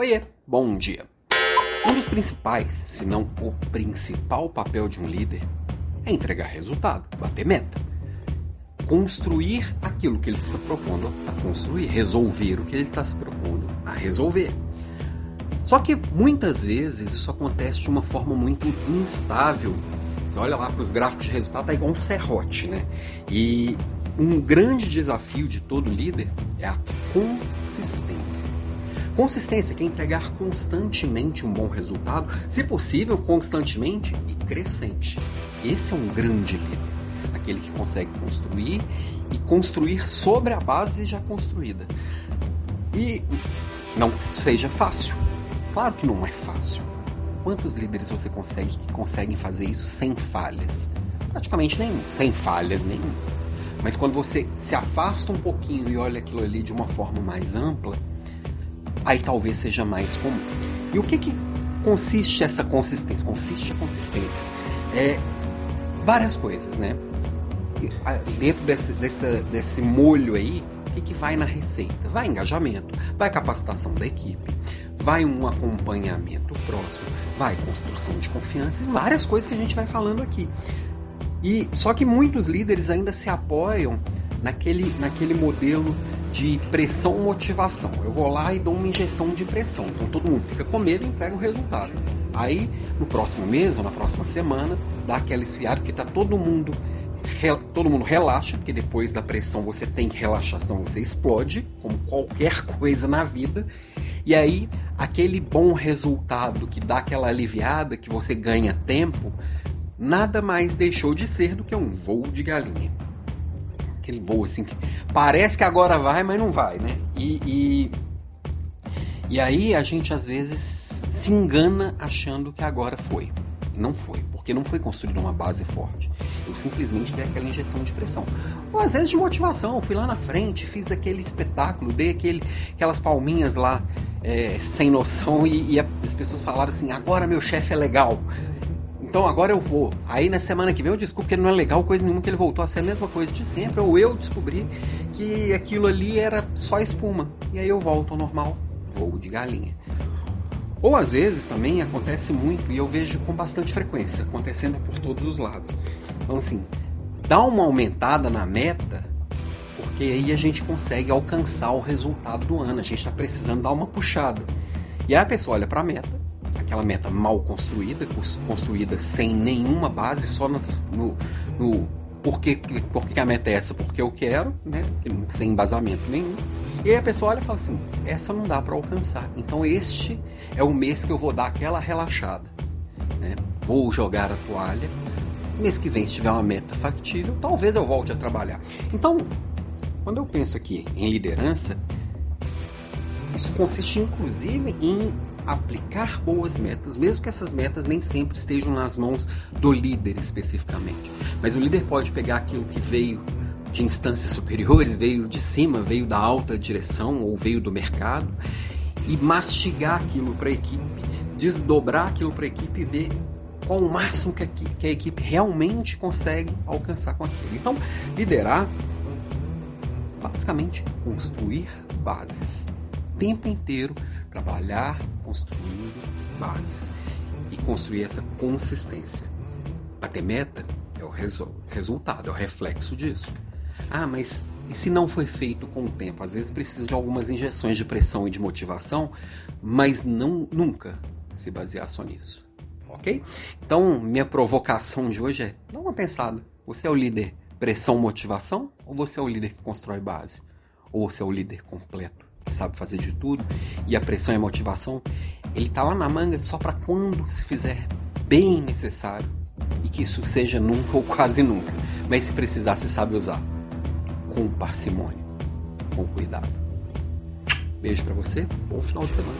Oiê, bom dia. Um dos principais, se não o principal papel de um líder é entregar resultado, bater meta. Construir aquilo que ele está propondo a construir, resolver o que ele está se propondo a resolver. Só que muitas vezes isso acontece de uma forma muito instável. Você olha lá para os gráficos de resultado, tá igual um serrote, né? E um grande desafio de todo líder é a consistência. Consistência quer entregar constantemente um bom resultado, se possível, constantemente e crescente. Esse é um grande líder, aquele que consegue construir e construir sobre a base já construída. E não que seja fácil. Claro que não é fácil. Quantos líderes você consegue que conseguem fazer isso sem falhas? Praticamente nenhum, sem falhas nenhum. Mas quando você se afasta um pouquinho e olha aquilo ali de uma forma mais ampla, aí talvez seja mais comum. E o que, que consiste essa consistência? Consiste a consistência. É várias coisas, né? Dentro desse, desse, desse molho aí, o que, que vai na receita? Vai engajamento, vai capacitação da equipe, vai um acompanhamento próximo, vai construção de confiança e várias coisas que a gente vai falando aqui. E só que muitos líderes ainda se apoiam naquele, naquele modelo de pressão motivação. Eu vou lá e dou uma injeção de pressão. Então todo mundo fica com medo e entrega o resultado. Aí no próximo mês ou na próxima semana dá aquela esfriada porque tá todo mundo todo mundo relaxa, porque depois da pressão você tem que relaxar, senão você explode, como qualquer coisa na vida. E aí, aquele bom resultado que dá aquela aliviada, que você ganha tempo, nada mais deixou de ser do que um voo de galinha. Aquele voo assim que parece que agora vai, mas não vai, né? E, e, e aí a gente às vezes se engana achando que agora foi. Não foi, porque não foi construída uma base forte. Eu simplesmente dei aquela injeção de pressão. Ou às vezes de motivação, fui lá na frente, fiz aquele espetáculo, dei aquele, aquelas palminhas lá é, sem noção e, e as pessoas falaram assim: agora meu chefe é legal. Então agora eu vou. Aí na semana que vem eu descubro que ele não é legal coisa nenhuma, que ele voltou a ser a mesma coisa de sempre. Ou eu descobri que aquilo ali era só espuma. E aí eu volto ao normal, voo de galinha. Ou às vezes também acontece muito, e eu vejo com bastante frequência, acontecendo por todos os lados. Então assim, dá uma aumentada na meta, porque aí a gente consegue alcançar o resultado do ano. A gente está precisando dar uma puxada. E aí a pessoa olha para a meta, aquela meta mal construída, construída sem nenhuma base, só no, no, no por, que, a meta é essa? Porque eu quero, né? sem embasamento nenhum. E aí a pessoa olha e fala assim: essa não dá para alcançar. Então este é o mês que eu vou dar aquela relaxada. Né? Vou jogar a toalha. Mês que vem, se tiver uma meta factível, talvez eu volte a trabalhar. Então, quando eu penso aqui em liderança, isso consiste inclusive em aplicar boas metas, mesmo que essas metas nem sempre estejam nas mãos do líder especificamente. Mas o líder pode pegar aquilo que veio de instâncias superiores, veio de cima, veio da alta direção ou veio do mercado e mastigar aquilo para a equipe, desdobrar aquilo para a equipe e ver qual o máximo que a, que a equipe realmente consegue alcançar com aquilo. Então, liderar, basicamente, construir bases. Tempo inteiro trabalhar construindo bases e construir essa consistência. Bater meta é o resu resultado, é o reflexo disso. Ah, mas e se não foi feito com o tempo? Às vezes precisa de algumas injeções de pressão e de motivação, mas não nunca se basear só nisso. Ok? Então, minha provocação de hoje é: dá uma pensada. Você é o líder pressão, motivação? Ou você é o líder que constrói base? Ou você é o líder completo? Que sabe fazer de tudo, e a pressão e a motivação, ele tá lá na manga só para quando se fizer bem necessário e que isso seja nunca ou quase nunca. Mas se precisar, você sabe usar com parcimônia, com cuidado. Beijo para você, bom final de semana.